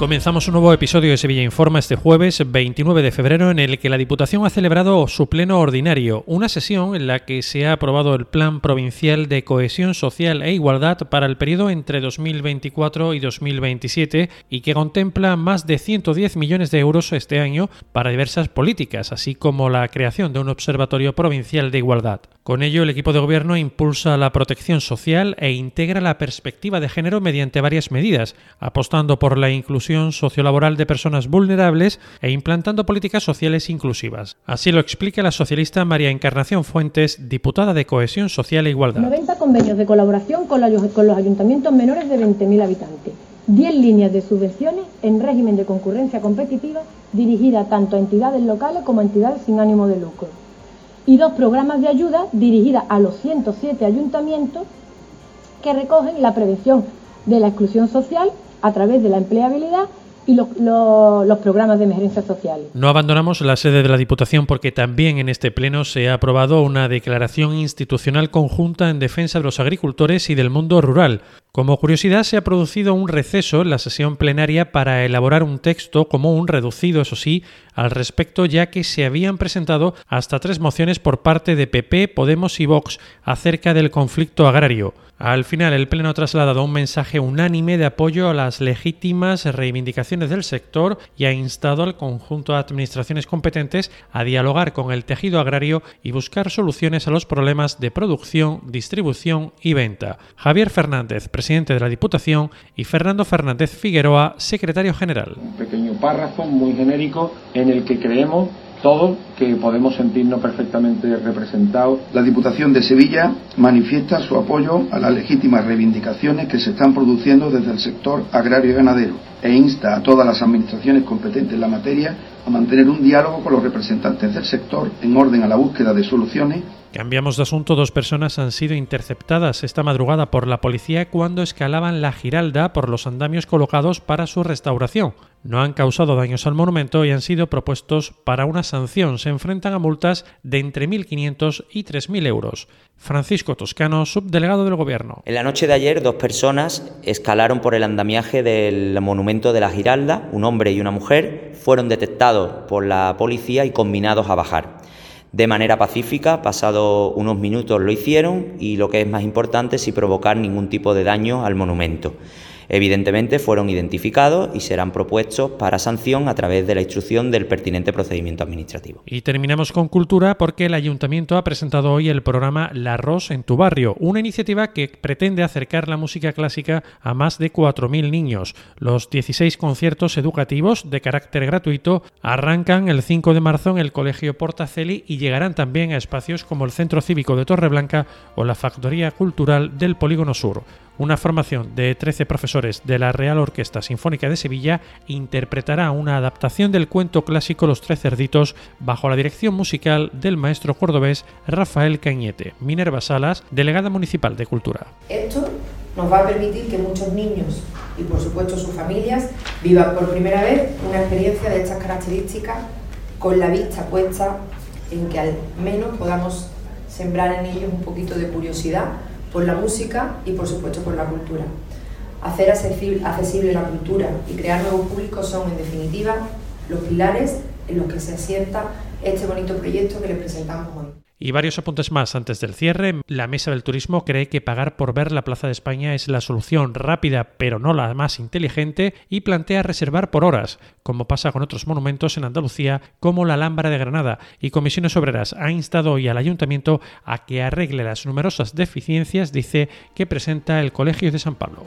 Comenzamos un nuevo episodio de Sevilla Informa este jueves 29 de febrero en el que la Diputación ha celebrado su pleno ordinario, una sesión en la que se ha aprobado el Plan Provincial de Cohesión Social e Igualdad para el periodo entre 2024 y 2027 y que contempla más de 110 millones de euros este año para diversas políticas, así como la creación de un Observatorio Provincial de Igualdad. Con ello, el equipo de gobierno impulsa la protección social e integra la perspectiva de género mediante varias medidas, apostando por la inclusión sociolaboral de personas vulnerables e implantando políticas sociales inclusivas. Así lo explica la socialista María Encarnación Fuentes, diputada de Cohesión Social e Igualdad. 90 convenios de colaboración con los ayuntamientos menores de 20.000 habitantes. 10 líneas de subvenciones en régimen de concurrencia competitiva dirigida tanto a entidades locales como a entidades sin ánimo de lucro. Y dos programas de ayuda dirigidas a los 107 ayuntamientos que recogen la prevención de la exclusión social a través de la empleabilidad y los, programas de emergencia social. No abandonamos la sede de la Diputación porque también en este pleno se ha aprobado una declaración institucional conjunta en defensa de los agricultores y del mundo rural. Como curiosidad, se ha producido un receso en la sesión plenaria para elaborar un texto común reducido, eso sí, al respecto, ya que se habían presentado hasta tres mociones por parte de PP, Podemos y Vox acerca del conflicto agrario. Al final, el Pleno ha trasladado un mensaje unánime de apoyo a las legítimas reivindicaciones del sector y ha instado al conjunto de administraciones competentes a dialogar con el tejido agrario y buscar soluciones a los problemas de producción, distribución y venta. Javier Fernández, presidente de la Diputación, y Fernando Fernández Figueroa, secretario general. Un pequeño párrafo muy genérico en el que creemos todos que podemos sentirnos perfectamente representados. La Diputación de Sevilla manifiesta su apoyo a las legítimas reivindicaciones que se están produciendo desde el sector agrario y ganadero e insta a todas las administraciones competentes en la materia a mantener un diálogo con los representantes del sector en orden a la búsqueda de soluciones Cambiamos de asunto. Dos personas han sido interceptadas esta madrugada por la policía cuando escalaban la Giralda por los andamios colocados para su restauración. No han causado daños al monumento y han sido propuestos para una sanción. Se enfrentan a multas de entre 1.500 y 3.000 euros. Francisco Toscano, subdelegado del Gobierno. En la noche de ayer, dos personas escalaron por el andamiaje del monumento de la Giralda, un hombre y una mujer, fueron detectados por la policía y combinados a bajar de manera pacífica, pasado unos minutos lo hicieron y lo que es más importante, sin provocar ningún tipo de daño al monumento. Evidentemente fueron identificados y serán propuestos para sanción a través de la instrucción del pertinente procedimiento administrativo. Y terminamos con cultura porque el ayuntamiento ha presentado hoy el programa La Ros en tu barrio, una iniciativa que pretende acercar la música clásica a más de 4.000 niños. Los 16 conciertos educativos de carácter gratuito arrancan el 5 de marzo en el Colegio Portaceli y llegarán también a espacios como el Centro Cívico de Torreblanca o la Factoría Cultural del Polígono Sur una formación de 13 profesores de la Real Orquesta Sinfónica de Sevilla interpretará una adaptación del cuento clásico Los Tres Cerditos bajo la dirección musical del maestro cordobés Rafael Cañete. Minerva Salas, delegada municipal de Cultura. Esto nos va a permitir que muchos niños y por supuesto sus familias vivan por primera vez una experiencia de estas características con la vista puesta en que al menos podamos sembrar en ellos un poquito de curiosidad por la música y por supuesto por la cultura. Hacer accesible la cultura y crear nuevos públicos son en definitiva los pilares en los que se asienta este bonito proyecto que les presentamos hoy. Y varios apuntes más antes del cierre. La Mesa del Turismo cree que pagar por ver la Plaza de España es la solución rápida pero no la más inteligente y plantea reservar por horas, como pasa con otros monumentos en Andalucía como la Alhambra de Granada. Y Comisiones Obreras ha instado hoy al Ayuntamiento a que arregle las numerosas deficiencias, dice, que presenta el Colegio de San Pablo.